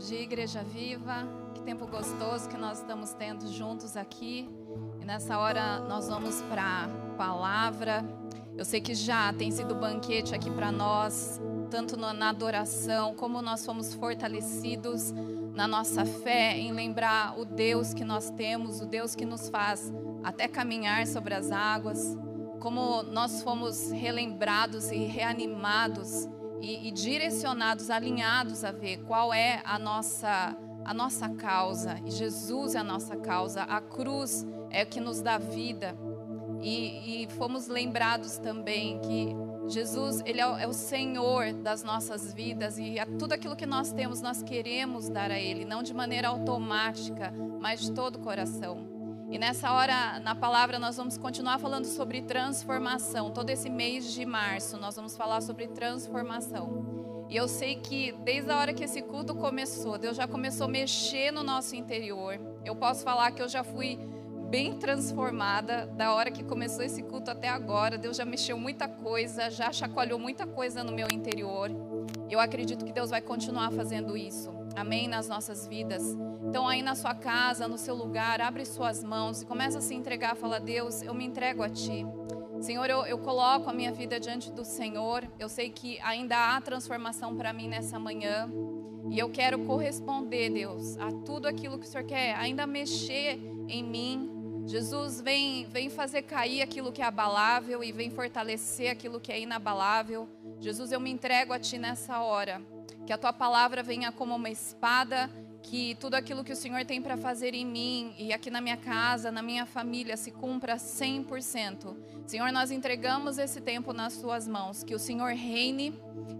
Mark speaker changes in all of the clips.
Speaker 1: dia, Igreja Viva. Que tempo gostoso que nós estamos tendo juntos aqui. E nessa hora nós vamos para a palavra. Eu sei que já tem sido banquete aqui para nós, tanto na adoração, como nós fomos fortalecidos na nossa fé, em lembrar o Deus que nós temos, o Deus que nos faz até caminhar sobre as águas, como nós fomos relembrados e reanimados e, e direcionados, alinhados a ver qual é a nossa a nossa causa. E Jesus é a nossa causa. A cruz é o que nos dá vida. E, e fomos lembrados também que Jesus, Ele é o, é o, Senhor das nossas vidas e a tudo aquilo que nós temos, nós queremos dar a Ele, não de maneira automática, mas de todo o coração. E nessa hora, na palavra, nós vamos continuar falando sobre transformação. Todo esse mês de março, nós vamos falar sobre transformação. E eu sei que desde a hora que esse culto começou, Deus já começou a mexer no nosso interior. Eu posso falar que eu já fui bem transformada da hora que começou esse culto até agora. Deus já mexeu muita coisa, já chacoalhou muita coisa no meu interior. Eu acredito que Deus vai continuar fazendo isso. Amém? Nas nossas vidas. Então, aí na sua casa, no seu lugar, abre suas mãos e começa a se entregar. Fala, Deus, eu me entrego a Ti. Senhor, eu, eu coloco a minha vida diante do Senhor. Eu sei que ainda há transformação para mim nessa manhã. E eu quero corresponder, Deus, a tudo aquilo que o Senhor quer, ainda mexer em mim. Jesus, vem, vem fazer cair aquilo que é abalável e vem fortalecer aquilo que é inabalável. Jesus, eu me entrego a Ti nessa hora. Que a Tua palavra venha como uma espada que tudo aquilo que o Senhor tem para fazer em mim e aqui na minha casa, na minha família, se cumpra 100%. Senhor, nós entregamos esse tempo nas Suas mãos. Que o Senhor reine,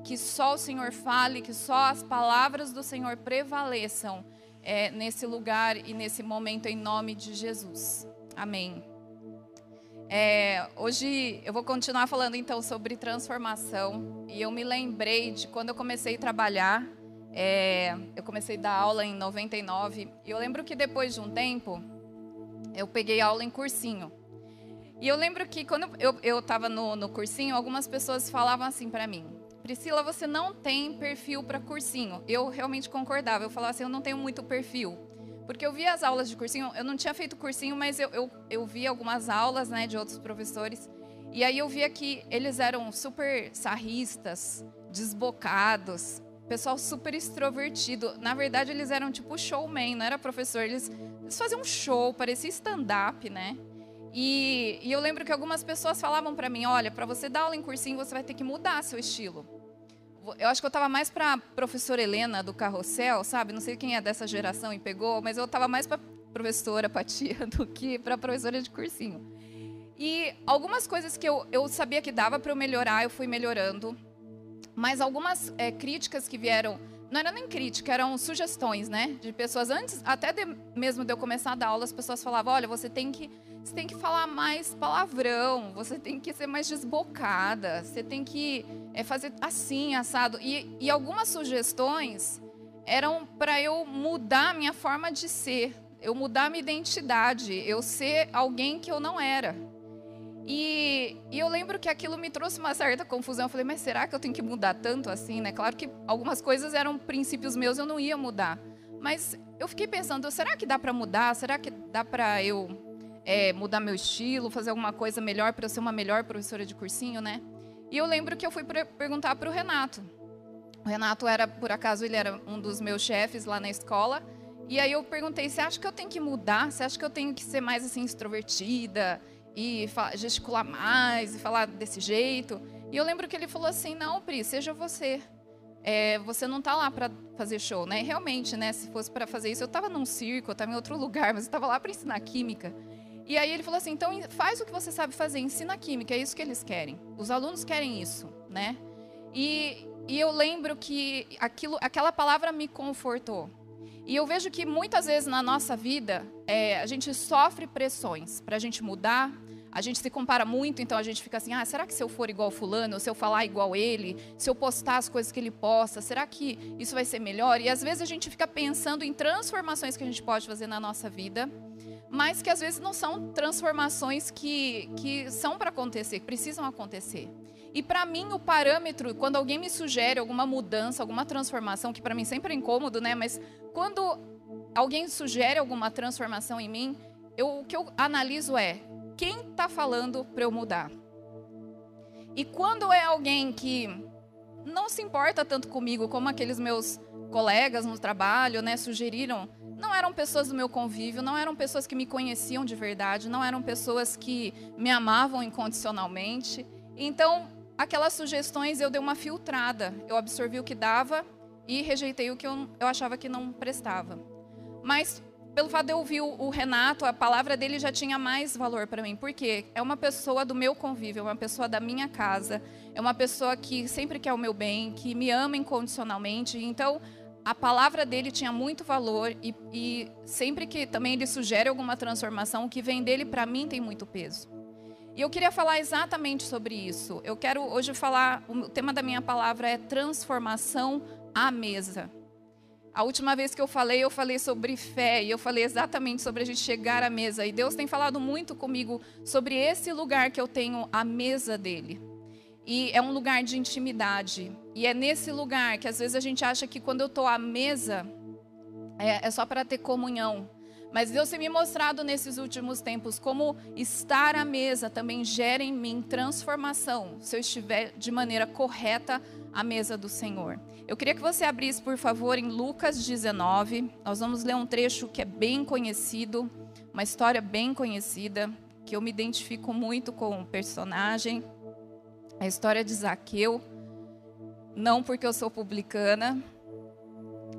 Speaker 1: que só o Senhor fale, que só as palavras do Senhor prevaleçam é, nesse lugar e nesse momento, em nome de Jesus. Amém. É, hoje eu vou continuar falando então sobre transformação. E eu me lembrei de quando eu comecei a trabalhar é, eu comecei a dar aula em 99 e eu lembro que depois de um tempo eu peguei aula em cursinho. E eu lembro que quando eu estava no, no cursinho, algumas pessoas falavam assim para mim: Priscila, você não tem perfil para cursinho. Eu realmente concordava. Eu falava assim: eu não tenho muito perfil. Porque eu via as aulas de cursinho, eu não tinha feito cursinho, mas eu, eu, eu via algumas aulas né, de outros professores. E aí eu via que eles eram super sarristas, desbocados, pessoal super extrovertido. Na verdade, eles eram tipo showman, não era professor. Eles, eles faziam um show, parecia stand-up, né? E, e, eu lembro que algumas pessoas falavam para mim: olha, para você dar aula em cursinho, você vai ter que mudar seu estilo. Eu acho que eu estava mais para professora Helena do Carrossel, sabe? Não sei quem é dessa geração e pegou, mas eu estava mais para professora Patia do que para professora de cursinho. E algumas coisas que eu, eu sabia que dava para eu melhorar, eu fui melhorando. Mas algumas é, críticas que vieram, não era nem crítica, eram sugestões, né? De pessoas antes, até de, mesmo de eu começar a dar aula, as pessoas falavam: olha, você tem que, você tem que falar mais palavrão, você tem que ser mais desbocada, você tem que é, fazer assim, assado. E, e algumas sugestões eram para eu mudar a minha forma de ser, eu mudar a minha identidade, eu ser alguém que eu não era. E, e, eu lembro que aquilo me trouxe uma certa confusão. Eu falei, mas será que eu tenho que mudar tanto assim, né? Claro que algumas coisas eram princípios meus, eu não ia mudar. Mas eu fiquei pensando, será que dá para mudar? Será que dá para eu é, mudar meu estilo, fazer alguma coisa melhor para eu ser uma melhor professora de cursinho, né? E eu lembro que eu fui perguntar para o Renato. O Renato era, por acaso, ele era um dos meus chefes lá na escola. E aí eu perguntei, você acha que eu tenho que mudar? Você acha que eu tenho que ser mais assim extrovertida? E gesticular mais e falar desse jeito. E eu lembro que ele falou assim: não, Pri, seja você. É, você não está lá para fazer show, né? Realmente, né? Se fosse para fazer isso, eu estava num circo, eu estava em outro lugar, mas eu estava lá para ensinar química. E aí ele falou assim: então faz o que você sabe fazer, ensina química, é isso que eles querem. Os alunos querem isso, né? E, e eu lembro que aquilo, aquela palavra me confortou. E eu vejo que muitas vezes na nossa vida é, a gente sofre pressões para a gente mudar. A gente se compara muito, então a gente fica assim: ah, será que se eu for igual fulano, se eu falar igual ele, se eu postar as coisas que ele posta, será que isso vai ser melhor? E às vezes a gente fica pensando em transformações que a gente pode fazer na nossa vida, mas que às vezes não são transformações que, que são para acontecer, que precisam acontecer. E para mim, o parâmetro, quando alguém me sugere alguma mudança, alguma transformação, que para mim sempre é incômodo, né? Mas quando alguém sugere alguma transformação em mim, eu, o que eu analiso é quem está falando para eu mudar. E quando é alguém que não se importa tanto comigo como aqueles meus colegas no trabalho, né, sugeriram, não eram pessoas do meu convívio, não eram pessoas que me conheciam de verdade, não eram pessoas que me amavam incondicionalmente. Então, aquelas sugestões eu dei uma filtrada, eu absorvi o que dava e rejeitei o que eu, eu achava que não prestava. Mas pelo fato de eu ouvir o, Renato, a palavra dele já tinha mais valor para mim. Porque é uma pessoa do meu convívio, é uma pessoa da minha casa, é uma pessoa que sempre quer o meu bem, que me ama incondicionalmente. Então, a palavra dele tinha muito valor e, e sempre que também ele sugere alguma transformação, o que vem dele para mim tem muito peso. E eu queria falar exatamente sobre isso. Eu quero hoje falar, o tema da minha palavra é transformação à mesa. A última vez que eu falei, eu falei sobre fé e eu falei exatamente sobre a gente chegar à mesa. E Deus tem falado muito comigo sobre esse lugar que eu tenho a mesa dele. E é um lugar de intimidade. E é nesse lugar que às vezes a gente acha que quando eu estou à mesa é, é só para ter comunhão. Mas Deus tem me mostrado nesses últimos tempos como estar à mesa também gera em mim transformação, se eu estiver de maneira correta à mesa do Senhor. Eu queria que você abrisse, por favor, em Lucas 19. Nós vamos ler um trecho que é bem conhecido, uma história bem conhecida, que eu me identifico muito com o personagem. A história de Zaqueu. Não porque eu sou publicana,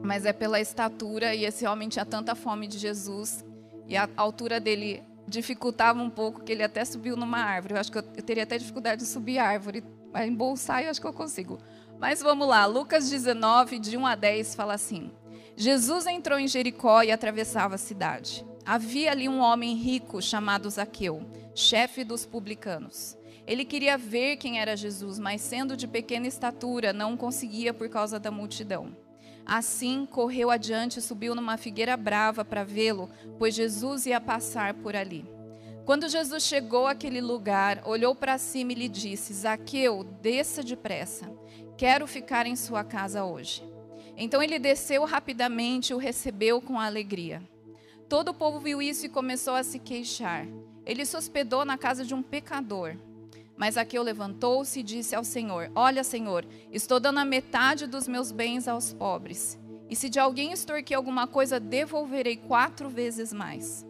Speaker 1: mas é pela estatura e esse homem tinha tanta fome de Jesus e a altura dele dificultava um pouco que ele até subiu numa árvore. Eu acho que eu, teria até dificuldade de subir árvore, mas embolsar eu acho que eu consigo. Mas vamos lá, Lucas 19, de 1 a 10, fala assim: Jesus entrou em Jericó e atravessava a cidade. Havia ali um homem rico chamado Zaqueu, chefe dos publicanos. Ele queria ver quem era Jesus, mas sendo de pequena estatura, não conseguia por causa da multidão. Assim, correu adiante e subiu numa figueira brava para vê-lo, pois Jesus ia passar por ali. Quando Jesus chegou àquele lugar, olhou para cima e lhe disse: Zaqueu, desça depressa Quero ficar em sua casa hoje. Então ele desceu rapidamente e o recebeu com alegria. Todo o povo viu isso e começou a se queixar. Ele se hospedou na casa de um pecador. Mas Aqueu levantou-se e disse ao Senhor: Olha, Senhor, estou dando a metade dos meus bens aos pobres. E se de alguém extorquir alguma coisa, devolverei quatro vezes mais.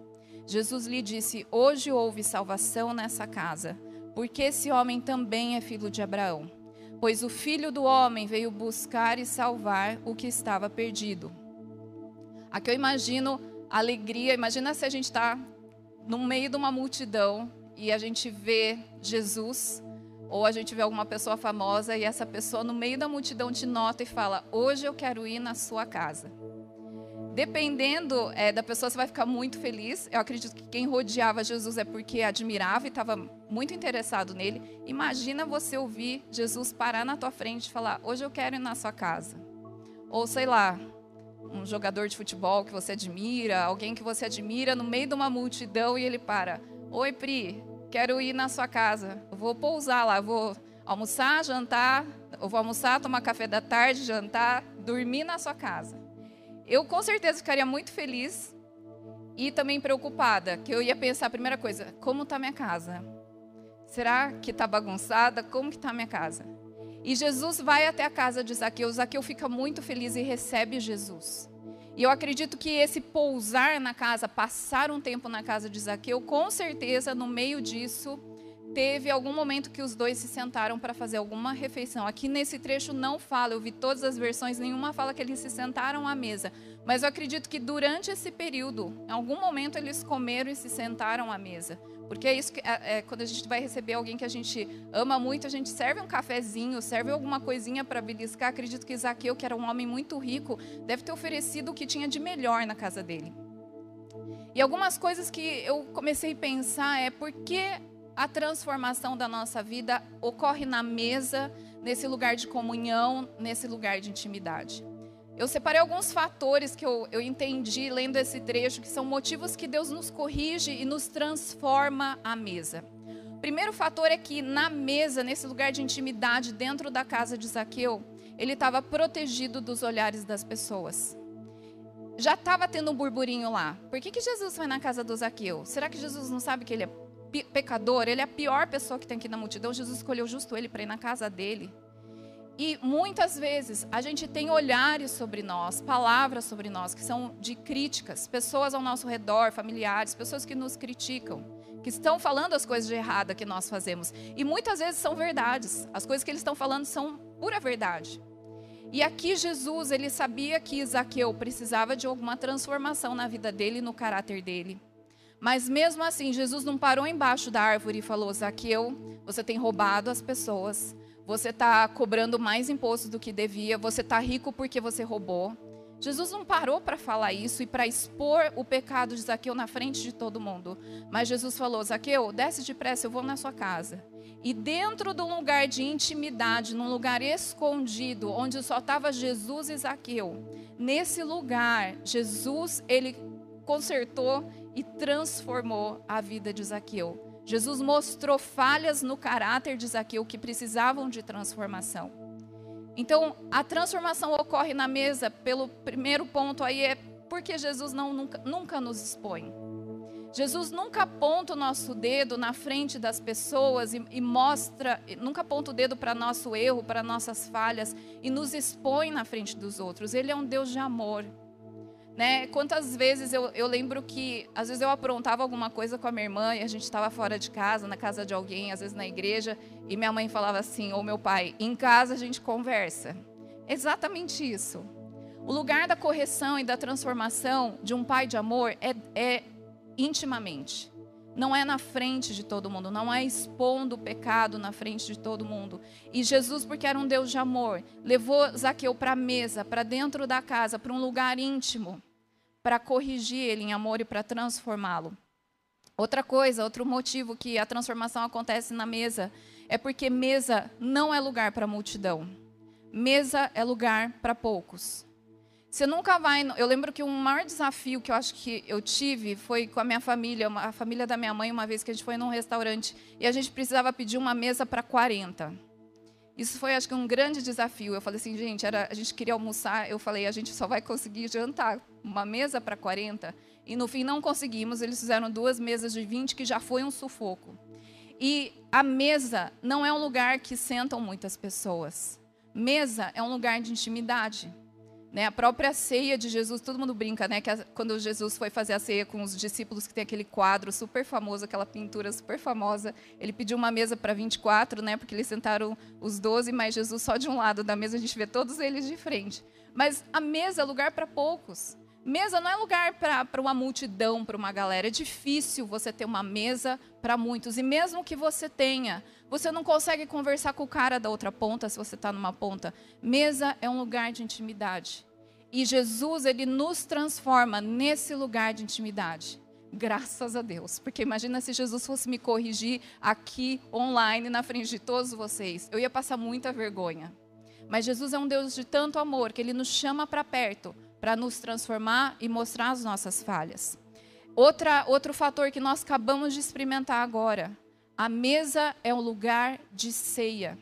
Speaker 1: Jesus lhe disse: Hoje houve salvação nessa casa, porque esse homem também é filho de Abraão pois o filho do homem veio buscar e salvar o que estava perdido. Aqui eu imagino alegria, imagina se a gente está no meio de uma multidão e a gente vê Jesus, ou a gente vê alguma pessoa famosa e essa pessoa no meio da multidão te nota e fala: Hoje eu quero ir na sua casa. Dependendo é, da pessoa, você vai ficar muito feliz. Eu acredito que quem rodeava Jesus é porque admirava e estava muito interessado nele. Imagina você ouvir Jesus parar na tua frente e falar: Hoje eu quero ir na sua casa. Ou sei lá, um jogador de futebol que você admira, alguém que você admira no meio de uma multidão e ele para: Oi, Pri, quero ir na sua casa. Vou pousar lá, vou almoçar, jantar, eu vou almoçar, tomar café da tarde, jantar, dormir na sua casa. Eu com certeza ficaria muito feliz e também preocupada, que eu ia pensar a primeira coisa, como está minha casa? Será que está bagunçada? Como que está minha casa? E Jesus vai até a casa de Zaqueu. Zaqueu fica muito feliz e recebe Jesus. E eu acredito que esse pousar na casa, passar um tempo na casa de Zaqueu, com certeza no meio disso teve algum momento que os dois se sentaram para fazer alguma refeição. Aqui nesse trecho não fala, eu vi todas as versões, nenhuma fala que eles se sentaram à mesa. Mas eu acredito que durante esse período, em algum momento eles comeram e se sentaram à mesa. Porque é isso que é, é, quando a gente vai receber alguém que a gente ama muito, a gente serve um cafezinho, serve alguma coisinha para beliscar. Acredito que Zaqueu, que era um homem muito rico, deve ter oferecido o que tinha de melhor na casa dele. E algumas coisas que eu comecei a pensar é por que a transformação da nossa vida ocorre na mesa, nesse lugar de comunhão, nesse lugar de intimidade. Eu separei alguns fatores que eu, eu entendi lendo esse trecho, que são motivos que Deus nos corrige e nos transforma à mesa. Primeiro fator é que na mesa, nesse lugar de intimidade dentro da casa de Zaqueu, ele estava protegido dos olhares das pessoas. Já estava tendo um burburinho lá. Por que, que Jesus foi na casa do Zaqueu? Será que Jesus não sabe que ele é pecador? Ele é a pior pessoa que tem aqui na multidão. Jesus escolheu justo ele para ir na casa dele. E muitas vezes a gente tem olhares sobre nós, palavras sobre nós que são de críticas, pessoas ao nosso redor, familiares, pessoas que nos criticam, que estão falando as coisas de errada que nós fazemos. E muitas vezes são verdades. As coisas que eles estão falando são pura verdade. E aqui Jesus, ele sabia que Zaqueu precisava de alguma transformação na vida dele e no caráter dele. Mas mesmo assim, Jesus não parou embaixo da árvore e falou: Zaqueu, você tem roubado as pessoas, você está cobrando mais impostos do que devia, você está rico porque você roubou. Jesus não parou para falar isso e para expor o pecado de Zaqueu na frente de todo mundo. Mas Jesus falou: Zaqueu, desce depressa, eu vou na sua casa. E dentro de um lugar de intimidade, num lugar escondido, onde só estava Jesus e Zaqueu, nesse lugar, Jesus, ele consertou e transformou a vida de Zaqueu. Jesus mostrou falhas no caráter de Zaqueu que precisavam de transformação. Então, a transformação ocorre na mesa, pelo primeiro ponto aí é porque Jesus não, nunca, nunca nos expõe. Jesus nunca aponta o nosso dedo na frente das pessoas e, e mostra, nunca aponta o dedo para nosso erro, para nossas falhas e nos expõe na frente dos outros. Ele é um Deus de amor. Né? Quantas vezes eu, eu lembro que, às vezes eu aprontava alguma coisa com a minha irmã e a gente estava fora de casa, na casa de alguém, às vezes na igreja, e minha mãe falava assim, ou meu pai, em casa a gente conversa. Exatamente isso. O lugar da correção e da transformação de um pai de amor é, é intimamente. Não é na frente de todo mundo, não é expondo o pecado na frente de todo mundo. E Jesus, porque era um Deus de amor, levou Zaqueu para a mesa, para dentro da casa, para um lugar íntimo, para corrigir ele em amor e para transformá-lo. Outra coisa, outro motivo que a transformação acontece na mesa é porque mesa não é lugar para multidão. Mesa é lugar para poucos. Você nunca vai. Eu lembro que o maior desafio que eu acho que eu tive foi com a minha família, a família da minha mãe, uma vez que a gente foi num restaurante e a gente precisava pedir uma mesa para 40. Isso foi, acho que, um grande desafio. Eu falei assim, gente, era, a gente queria almoçar. Eu falei, a gente só vai conseguir jantar uma mesa para 40. E no fim não conseguimos. Eles fizeram duas mesas de 20, que já foi um sufoco. E a mesa não é um lugar que sentam muitas pessoas. Mesa é um lugar de intimidade. Né, a própria ceia de Jesus, todo mundo brinca, né? Que a, quando Jesus foi fazer a ceia com os discípulos, que tem aquele quadro super famoso, aquela pintura super famosa, ele pediu uma mesa para 24, né? Porque eles sentaram os 12, mas Jesus só de um lado da mesa, a gente vê todos eles de frente. Mas a mesa é lugar para poucos. Mesa não é lugar para uma multidão, para uma galera. É difícil você ter uma mesa para muitos. E mesmo que você tenha, você não consegue conversar com o cara da outra ponta se você está numa ponta. Mesa é um lugar de intimidade. E Jesus, ele nos transforma nesse lugar de intimidade. Graças a Deus. Porque imagina se Jesus fosse me corrigir aqui, online, na frente de todos vocês. Eu ia passar muita vergonha. Mas Jesus é um Deus de tanto amor que ele nos chama para perto para nos transformar e mostrar as nossas falhas. Outra, outro fator que nós acabamos de experimentar agora: a mesa é um lugar de ceia.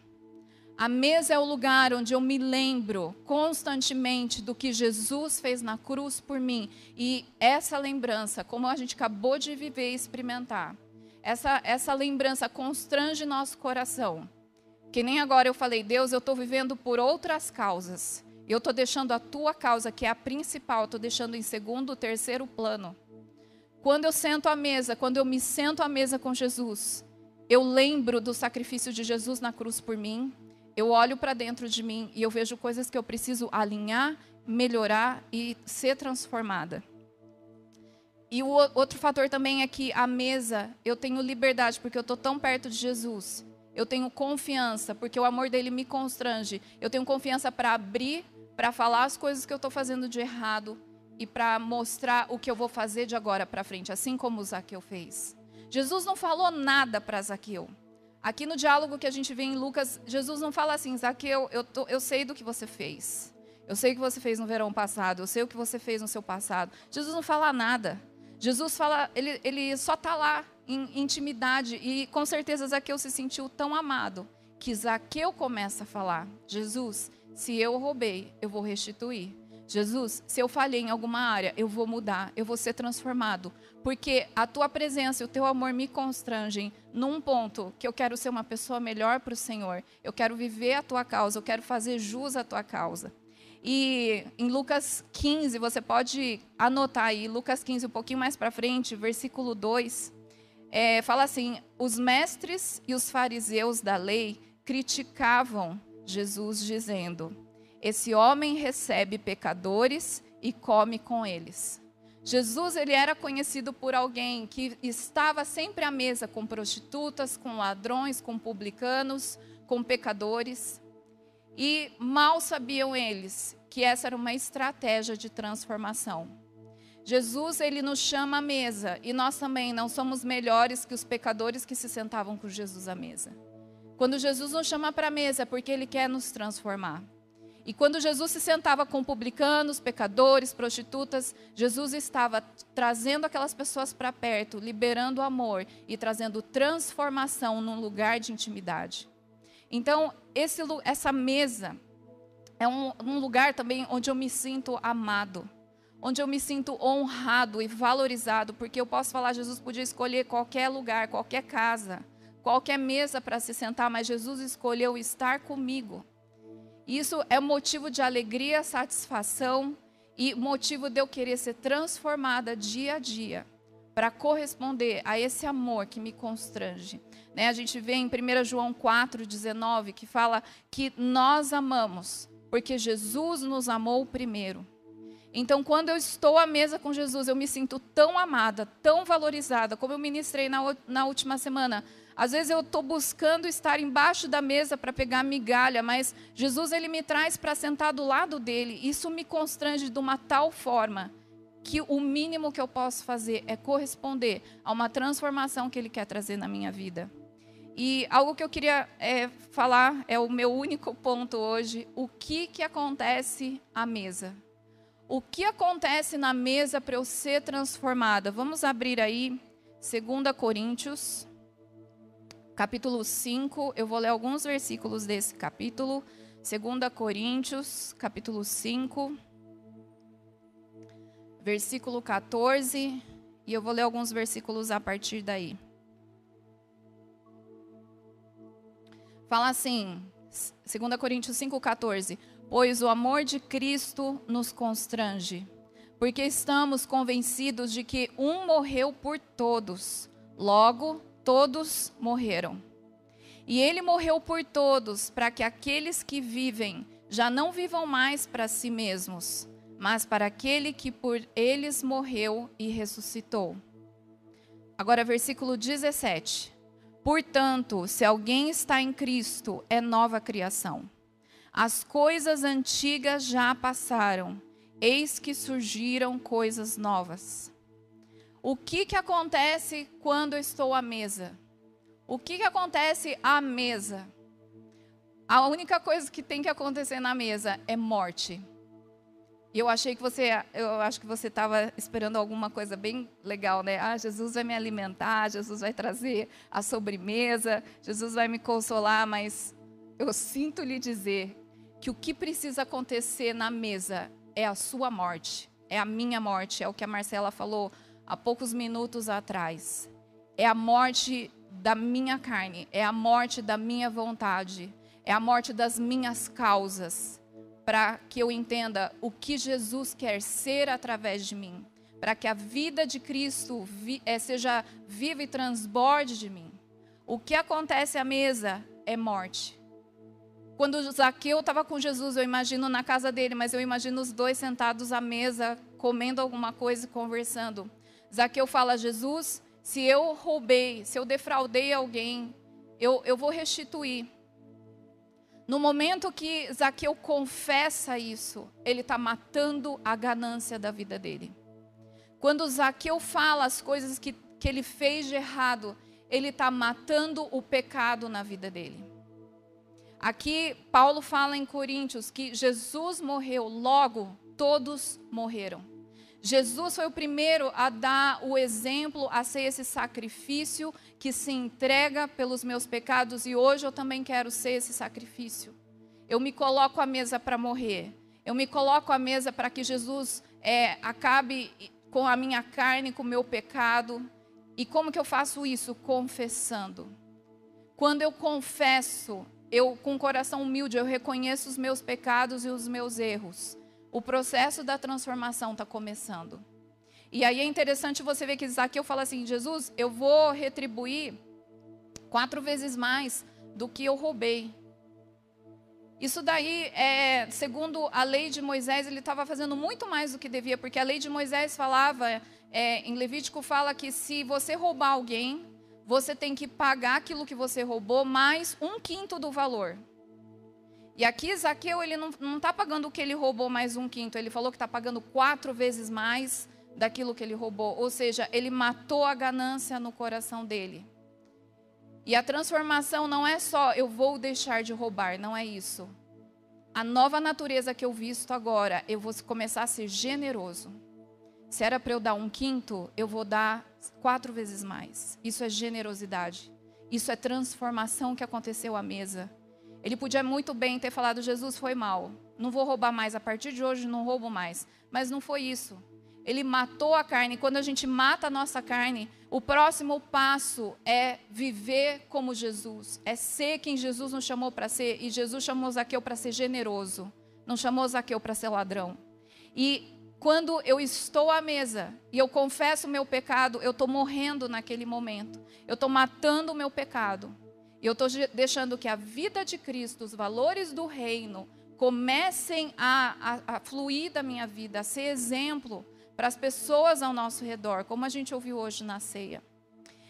Speaker 1: A mesa é o lugar onde eu me lembro constantemente do que Jesus fez na cruz por mim. E essa lembrança, como a gente acabou de viver e experimentar, essa, essa lembrança constrange nosso coração. Que nem agora eu falei, Deus, eu estou vivendo por outras causas. Eu estou deixando a tua causa, que é a principal, estou deixando em segundo, terceiro plano. Quando eu sento à mesa, quando eu me sento à mesa com Jesus, eu lembro do sacrifício de Jesus na cruz por mim. Eu olho para dentro de mim e eu vejo coisas que eu preciso alinhar, melhorar e ser transformada. E o outro fator também é que a mesa, eu tenho liberdade, porque eu estou tão perto de Jesus. Eu tenho confiança, porque o amor dele me constrange. Eu tenho confiança para abrir para falar as coisas que eu estou fazendo de errado e para mostrar o que eu vou fazer de agora para frente, assim como Zaqueu fez. Jesus não falou nada para Zaqueu. Aqui no diálogo que a gente vê em Lucas, Jesus não fala assim, Zaqueu, eu, tô, eu sei do que você fez. Eu sei o que você fez no verão passado, eu sei o que você fez no seu passado. Jesus não fala nada. Jesus fala, ele, ele só está lá em intimidade. E com certeza Zaqueu se sentiu tão amado que Zaqueu começa a falar: Jesus, se eu roubei, eu vou restituir. Jesus, se eu falhei em alguma área, eu vou mudar, eu vou ser transformado. Porque a tua presença e o teu amor me constrangem num ponto que eu quero ser uma pessoa melhor para o Senhor. Eu quero viver a tua causa, eu quero fazer jus à tua causa. E em Lucas 15, você pode anotar aí, Lucas 15, um pouquinho mais para frente, versículo 2, é, fala assim: Os mestres e os fariseus da lei criticavam Jesus, dizendo esse homem recebe pecadores e come com eles. Jesus ele era conhecido por alguém que estava sempre à mesa com prostitutas, com ladrões, com publicanos, com pecadores. E mal sabiam eles que essa era uma estratégia de transformação. Jesus ele nos chama à mesa e nós também não somos melhores que os pecadores que se sentavam com Jesus à mesa. Quando Jesus nos chama para a mesa é porque ele quer nos transformar. E quando Jesus se sentava com publicanos, pecadores, prostitutas, Jesus estava trazendo aquelas pessoas para perto, liberando amor e trazendo transformação num lugar de intimidade. Então, esse, essa mesa é um, um lugar também onde eu me sinto amado, onde eu me sinto honrado e valorizado, porque eu posso falar, Jesus podia escolher qualquer lugar, qualquer casa, qualquer mesa para se sentar, mas Jesus escolheu estar comigo. Isso é motivo de alegria, satisfação e motivo de eu querer ser transformada dia a dia para corresponder a esse amor que me constrange. Né? A gente vê em 1 João 4,19 que fala que nós amamos porque Jesus nos amou primeiro. Então, quando eu estou à mesa com Jesus, eu me sinto tão amada, tão valorizada, como eu ministrei na, na última semana. Às vezes eu estou buscando estar embaixo da mesa para pegar migalha, mas Jesus ele me traz para sentar do lado dele. Isso me constrange de uma tal forma que o mínimo que eu posso fazer é corresponder a uma transformação que ele quer trazer na minha vida. E algo que eu queria é, falar é o meu único ponto hoje: o que que acontece à mesa? O que acontece na mesa para eu ser transformada? Vamos abrir aí 2 Coríntios capítulo 5, eu vou ler alguns versículos desse capítulo. 2 Coríntios, capítulo 5, versículo 14, e eu vou ler alguns versículos a partir daí. Fala assim, 2 Coríntios 5,14: Pois o amor de Cristo nos constrange, porque estamos convencidos de que um morreu por todos, logo todos morreram. E ele morreu por todos, para que aqueles que vivem já não vivam mais para si mesmos, mas para aquele que por eles morreu e ressuscitou. Agora, versículo 17. Portanto, se alguém está em Cristo, é nova criação. As coisas antigas já passaram, eis que surgiram coisas novas. O que, que acontece quando eu estou à mesa? O que, que acontece à mesa? A única coisa que tem que acontecer na mesa é morte. E eu achei que você, eu acho que você estava esperando alguma coisa bem legal, né? Ah, Jesus vai me alimentar, Jesus vai trazer a sobremesa, Jesus vai me consolar, mas eu sinto lhe dizer que o que precisa acontecer na mesa é a sua morte, é a minha morte, é o que a Marcela falou há poucos minutos atrás. É a morte da minha carne, é a morte da minha vontade, é a morte das minhas causas, para que eu entenda o que Jesus quer ser através de mim, para que a vida de Cristo vi, é, seja viva e transborde de mim. O que acontece à mesa é morte. Quando Zaqueu estava com Jesus, eu imagino na casa dele, mas eu imagino os dois sentados à mesa, comendo alguma coisa e conversando. Zaqueu fala: Jesus, se eu roubei, se eu defraudei alguém, eu, eu vou restituir. No momento que Zaqueu confessa isso, ele está matando a ganância da vida dele. Quando Zaqueu fala as coisas que, que ele fez de errado, ele está matando o pecado na vida dele. Aqui, Paulo fala em Coríntios que Jesus morreu, logo todos morreram. Jesus foi o primeiro a dar o exemplo, a ser esse sacrifício que se entrega pelos meus pecados e hoje eu também quero ser esse sacrifício. Eu me coloco à mesa para morrer. Eu me coloco à mesa para que Jesus é, acabe com a minha carne, com o meu pecado. E como que eu faço isso? Confessando. Quando eu confesso, eu com coração humilde, eu reconheço os meus pecados e os meus erros. O processo da transformação está começando. E aí é interessante você ver que Zaqueu fala assim: Jesus, eu vou retribuir quatro vezes mais do que eu roubei. Isso daí, é, segundo a lei de Moisés, ele estava fazendo muito mais do que devia, porque a lei de Moisés falava, é, em Levítico fala que se você roubar alguém, você tem que pagar aquilo que você roubou mais um quinto do valor. E aqui Zaqueu ele não está pagando o que ele roubou mais um quinto, ele falou que está pagando quatro vezes mais daquilo que ele roubou. Ou seja, ele matou a ganância no coração dele. E a transformação não é só eu vou deixar de roubar, não é isso. A nova natureza que eu visto agora, eu vou começar a ser generoso. Se era para eu dar um quinto, eu vou dar quatro vezes mais. Isso é generosidade. Isso é transformação que aconteceu à mesa. Ele podia muito bem ter falado: Jesus foi mal, não vou roubar mais, a partir de hoje não roubo mais. Mas não foi isso. Ele matou a carne. Quando a gente mata a nossa carne, o próximo passo é viver como Jesus, é ser quem Jesus nos chamou para ser. E Jesus chamou Zaqueu para ser generoso, não chamou Zaqueu para ser ladrão. E quando eu estou à mesa e eu confesso o meu pecado, eu estou morrendo naquele momento. Eu estou matando o meu pecado. E eu estou deixando que a vida de Cristo, os valores do reino, comecem a, a, a fluir da minha vida, a ser exemplo para as pessoas ao nosso redor, como a gente ouviu hoje na ceia.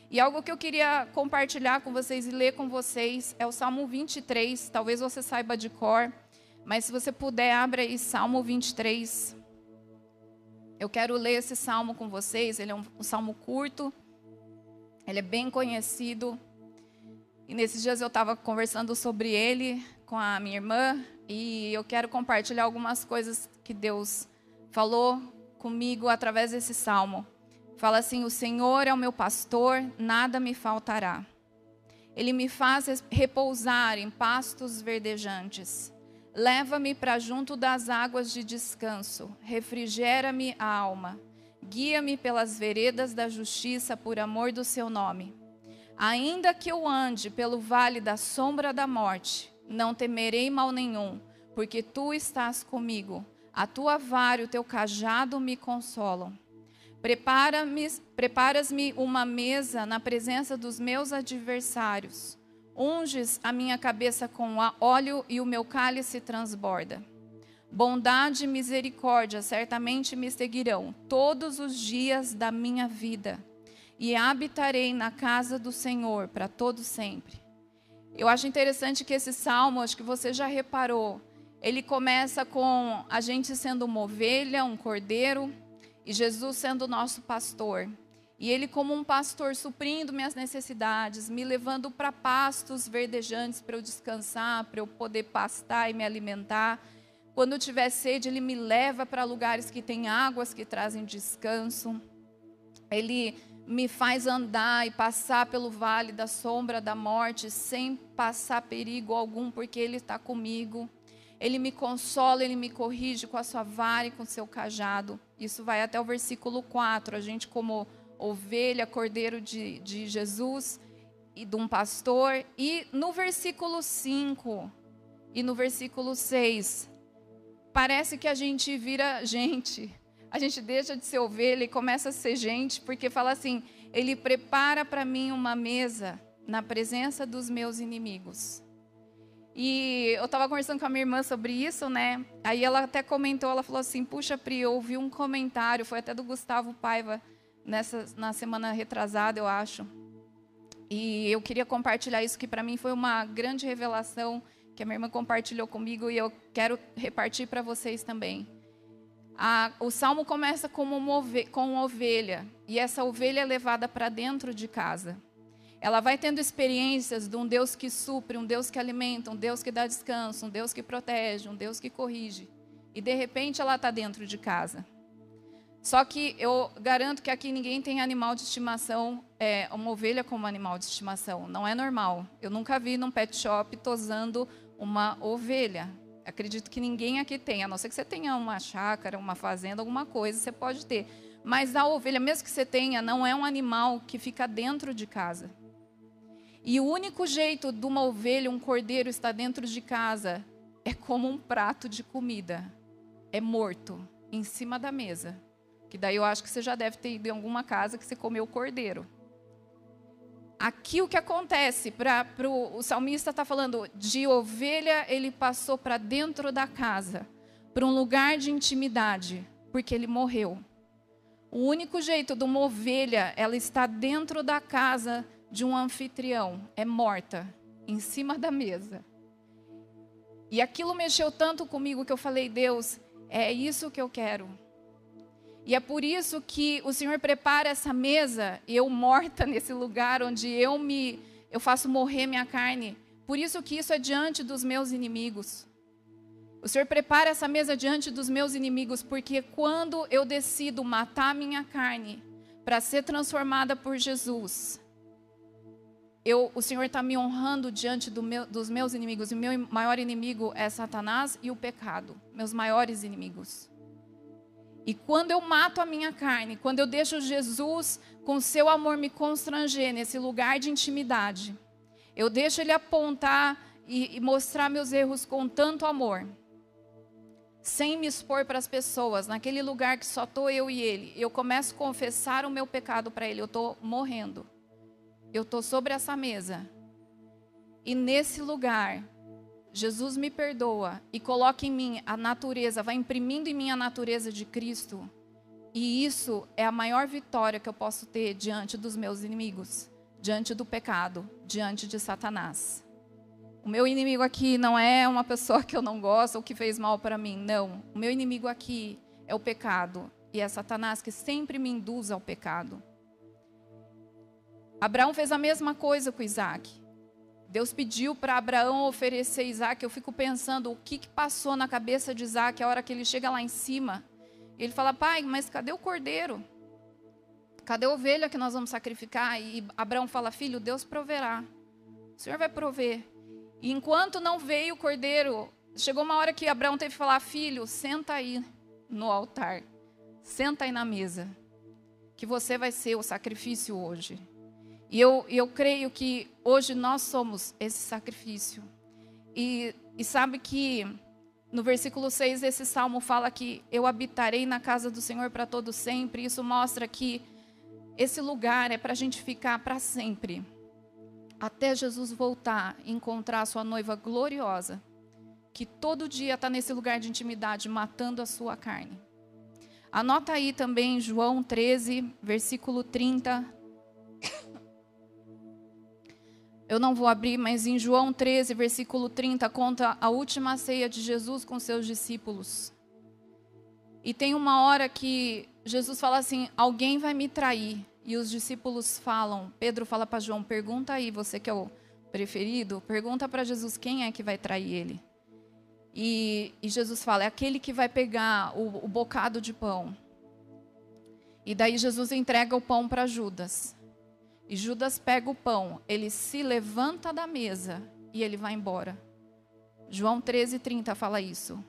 Speaker 1: E algo que eu queria compartilhar com vocês e ler com vocês é o Salmo 23. Talvez você saiba de cor, mas se você puder, abra aí Salmo 23. Eu quero ler esse salmo com vocês. Ele é um, um salmo curto, ele é bem conhecido. E nesses dias eu estava conversando sobre ele com a minha irmã e eu quero compartilhar algumas coisas que Deus falou comigo através desse salmo. Fala assim: O Senhor é o meu pastor, nada me faltará. Ele me faz repousar em pastos verdejantes. Leva-me para junto das águas de descanso. Refrigera-me a alma. Guia-me pelas veredas da justiça por amor do seu nome. Ainda que eu ande pelo vale da sombra da morte, não temerei mal nenhum, porque tu estás comigo a tua vara e o teu cajado me consolam. Prepara-me, preparas-me uma mesa na presença dos meus adversários. Unges a minha cabeça com óleo e o meu cálice transborda. Bondade e misericórdia certamente me seguirão todos os dias da minha vida, e habitarei na casa do Senhor para todo sempre. Eu acho interessante que esse salmo, acho que você já reparou, ele começa com a gente sendo uma ovelha, um cordeiro, e Jesus sendo o nosso pastor. E ele, como um pastor, suprindo minhas necessidades, me levando para pastos verdejantes para eu descansar, para eu poder pastar e me alimentar. Quando eu tiver sede, ele me leva para lugares que têm águas que trazem descanso. Ele me faz andar e passar pelo vale da sombra da morte sem passar perigo algum, porque ele está comigo. Ele me consola, ele me corrige com a sua vara e com o seu cajado. Isso vai até o versículo 4. A gente, como ovelha, cordeiro de, de Jesus e de um pastor. E no versículo 5 e no versículo 6, parece que a gente vira gente. A gente deixa de ser ovelha e começa a ser gente, porque fala assim: Ele prepara para mim uma mesa na presença dos meus inimigos. E eu estava conversando com a minha irmã sobre isso, né? Aí ela até comentou, ela falou assim: "Puxa, Pri, eu ouvi um comentário, foi até do Gustavo Paiva nessa na semana retrasada, eu acho. E eu queria compartilhar isso que para mim foi uma grande revelação que a minha irmã compartilhou comigo e eu quero repartir para vocês também. A, o salmo começa como uma, com uma ovelha e essa ovelha é levada para dentro de casa. Ela vai tendo experiências de um Deus que supre, um Deus que alimenta, um Deus que dá descanso, um Deus que protege, um Deus que corrige. E de repente ela está dentro de casa. Só que eu garanto que aqui ninguém tem animal de estimação, é, uma ovelha como animal de estimação. Não é normal. Eu nunca vi num pet shop tosando uma ovelha. Acredito que ninguém aqui tem, a não ser que você tenha uma chácara, uma fazenda, alguma coisa, você pode ter. Mas a ovelha, mesmo que você tenha, não é um animal que fica dentro de casa. E o único jeito de uma ovelha, um cordeiro estar dentro de casa é como um prato de comida. É morto, em cima da mesa. Que daí eu acho que você já deve ter ido em alguma casa que você comeu cordeiro. Aqui o que acontece, pra, pro, o salmista está falando de ovelha, ele passou para dentro da casa, para um lugar de intimidade, porque ele morreu. O único jeito de uma ovelha, ela está dentro da casa de um anfitrião, é morta, em cima da mesa. E aquilo mexeu tanto comigo que eu falei, Deus, é isso que eu quero. E é por isso que o Senhor prepara essa mesa, eu morta nesse lugar onde eu me eu faço morrer minha carne. Por isso que isso é diante dos meus inimigos. O Senhor prepara essa mesa diante dos meus inimigos, porque quando eu decido matar minha carne para ser transformada por Jesus, eu, o Senhor está me honrando diante do meu, dos meus inimigos. E meu maior inimigo é Satanás e o pecado, meus maiores inimigos. E quando eu mato a minha carne, quando eu deixo Jesus com seu amor me constranger nesse lugar de intimidade, eu deixo ele apontar e, e mostrar meus erros com tanto amor, sem me expor para as pessoas, naquele lugar que só estou eu e ele, eu começo a confessar o meu pecado para ele, eu estou morrendo. Eu estou sobre essa mesa. E nesse lugar, Jesus me perdoa e coloca em mim a natureza, vai imprimindo em mim a natureza de Cristo. E isso é a maior vitória que eu posso ter diante dos meus inimigos, diante do pecado, diante de Satanás. O meu inimigo aqui não é uma pessoa que eu não gosto ou que fez mal para mim, não. O meu inimigo aqui é o pecado e é Satanás que sempre me induz ao pecado. Abraão fez a mesma coisa com Isaac. Deus pediu para Abraão oferecer Isaac. Eu fico pensando o que, que passou na cabeça de Isaac a hora que ele chega lá em cima. Ele fala, pai, mas cadê o cordeiro? Cadê a ovelha que nós vamos sacrificar? E Abraão fala, filho, Deus proverá. O Senhor vai prover. E enquanto não veio o cordeiro, chegou uma hora que Abraão teve que falar, filho, senta aí no altar. Senta aí na mesa. Que você vai ser o sacrifício hoje. E eu, eu creio que hoje nós somos esse sacrifício. E, e sabe que no versículo 6 esse salmo fala que eu habitarei na casa do Senhor para todo sempre. Isso mostra que esse lugar é para a gente ficar para sempre. Até Jesus voltar e encontrar a sua noiva gloriosa, que todo dia está nesse lugar de intimidade, matando a sua carne. Anota aí também João 13, versículo 30 Eu não vou abrir, mas em João 13, versículo 30, conta a última ceia de Jesus com seus discípulos. E tem uma hora que Jesus fala assim: Alguém vai me trair. E os discípulos falam, Pedro fala para João: Pergunta aí, você que é o preferido, pergunta para Jesus quem é que vai trair ele. E, e, Jesus fala: É aquele que vai pegar o, o bocado de pão. E daí Jesus entrega o pão para Judas. E Judas pega o pão, ele se levanta da mesa e ele vai embora. João 13:30 fala isso.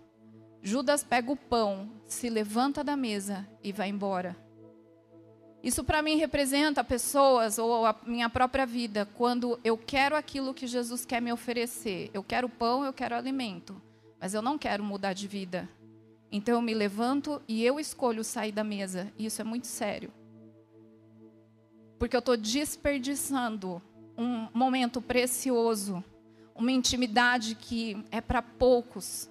Speaker 1: Judas pega o pão, se levanta da mesa e vai embora. Isso para mim representa pessoas ou a minha própria vida, quando eu quero aquilo que Jesus quer me oferecer. Eu quero pão, eu quero alimento, mas eu não quero mudar de vida. Então eu me levanto e eu escolho sair da mesa. Isso é muito sério porque eu estou desperdiçando um momento precioso, uma intimidade que é para poucos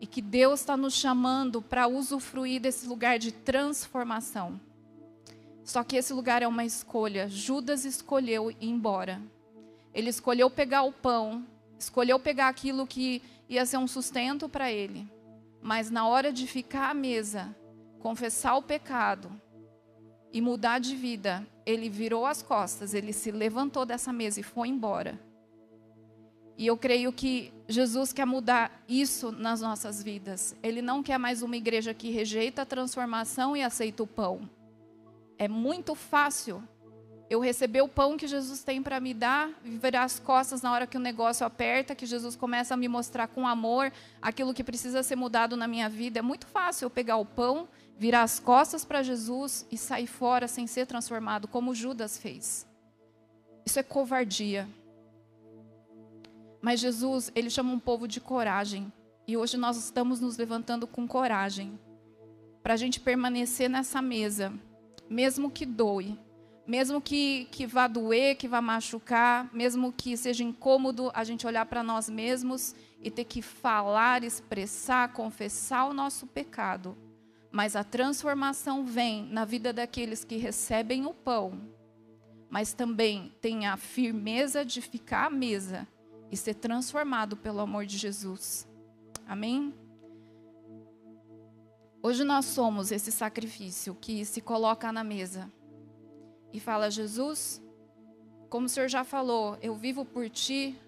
Speaker 1: e que Deus está nos chamando para usufruir desse lugar de transformação. Só que esse lugar é uma escolha. Judas escolheu ir embora. Ele escolheu pegar o pão, escolheu pegar aquilo que ia ser um sustento para ele. Mas na hora de ficar à mesa, confessar o pecado, e mudar de vida, ele virou as costas, ele se levantou dessa mesa e foi embora. E eu creio que Jesus quer mudar isso nas nossas vidas. Ele não quer mais uma igreja que rejeita a transformação e aceita o pão. É muito fácil eu receber o pão que Jesus tem para me dar, virar as costas na hora que o negócio aperta, que Jesus começa a me mostrar com amor aquilo que precisa ser mudado na minha vida. É muito fácil eu pegar o pão, virar as costas para Jesus e sair fora sem ser transformado, como Judas fez. Isso é covardia. Mas Jesus, ele chama um povo de coragem. E hoje nós estamos nos levantando com coragem para a gente permanecer nessa mesa, mesmo que doe, mesmo que, que vá doer, que vá machucar, mesmo que seja incômodo a gente olhar para nós mesmos e ter que falar, expressar, confessar o nosso pecado. Mas a transformação vem na vida daqueles que recebem o pão, mas também tem a firmeza de ficar à mesa e ser transformado pelo amor de Jesus. Amém? Hoje nós somos esse sacrifício que se coloca na mesa e fala: Jesus, como o Senhor já falou, eu vivo por ti,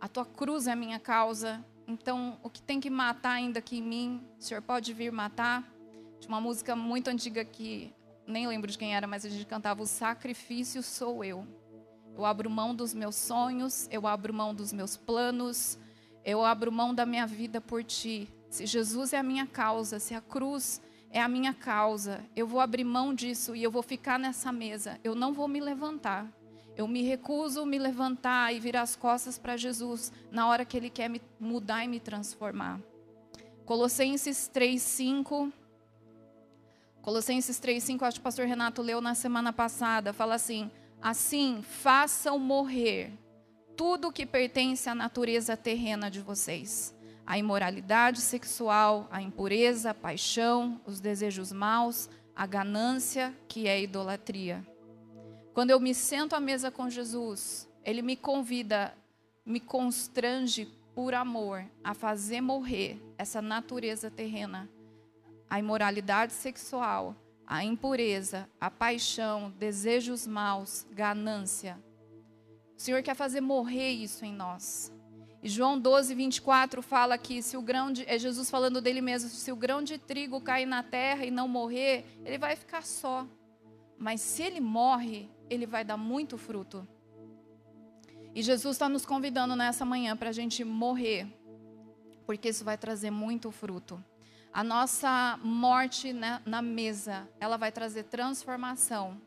Speaker 1: a tua cruz é a minha causa, então o que tem que matar ainda aqui em mim, o Senhor pode vir matar. De uma música muito antiga que nem lembro de quem era, mas a gente cantava: O sacrifício sou eu. Eu abro mão dos meus sonhos, eu abro mão dos meus planos, eu abro mão da minha vida por ti. Se Jesus é a minha causa, se a cruz é a minha causa. Eu vou abrir mão disso e eu vou ficar nessa mesa. Eu não vou me levantar. Eu me recuso me levantar e virar as costas para Jesus na hora que Ele quer me mudar e me transformar. Colossenses 3:5. Colossenses 3:5, acho que o pastor Renato leu na semana passada, fala assim: "Assim, façam morrer tudo que pertence à natureza terrena de vocês a imoralidade sexual, a impureza, a paixão, os desejos maus, a ganância, que é a idolatria. Quando eu me sento à mesa com Jesus, ele me convida, me constrange por amor a fazer morrer essa natureza terrena, a imoralidade sexual, a impureza, a paixão, desejos maus, ganância. O Senhor quer fazer morrer isso em nós. João 12, 24 fala que se o grão de. É Jesus falando dele mesmo: se o grão de trigo cair na terra e não morrer, ele vai ficar só. Mas se ele morre, ele vai dar muito fruto. E Jesus está nos convidando nessa manhã para a gente morrer, porque isso vai trazer muito fruto. A nossa morte na, na mesa, ela vai trazer transformação.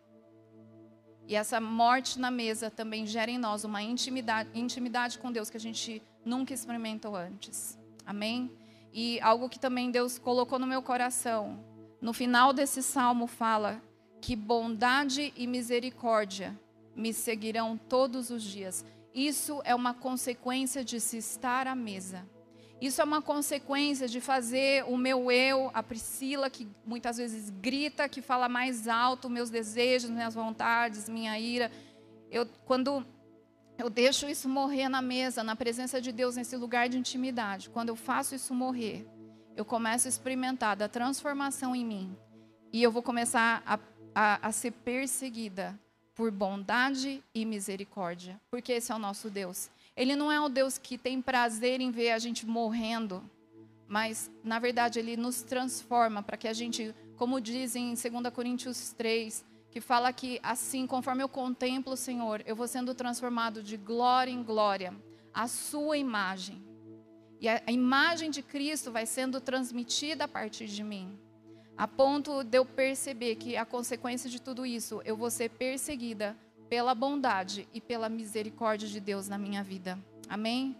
Speaker 1: E essa morte na mesa também gera em nós uma intimidade, intimidade com Deus que a gente nunca experimentou antes. Amém? E algo que também Deus colocou no meu coração. No final desse salmo fala que bondade e misericórdia me seguirão todos os dias. Isso é uma consequência de se estar à mesa. Isso é uma consequência de fazer o meu eu, a Priscila, que muitas vezes grita, que fala mais alto meus desejos, minhas vontades, minha ira. Eu, quando eu deixo isso morrer na mesa, na presença de Deus, nesse lugar de intimidade, quando eu faço isso morrer, eu começo a experimentar da transformação em mim. E eu vou começar a, a, a ser perseguida por bondade e misericórdia, porque esse é o nosso Deus. Ele não é um Deus que tem prazer em ver a gente morrendo, mas, na verdade, ele nos transforma para que a gente, como diz em 2 Coríntios 3, que fala que assim, conforme eu contemplo o Senhor, eu vou sendo transformado de glória em glória, a sua imagem. E a, a imagem de Cristo vai sendo transmitida a partir de mim, a ponto de eu perceber que a consequência de tudo isso, eu vou ser perseguida pela bondade e pela misericórdia de Deus na minha vida. Amém?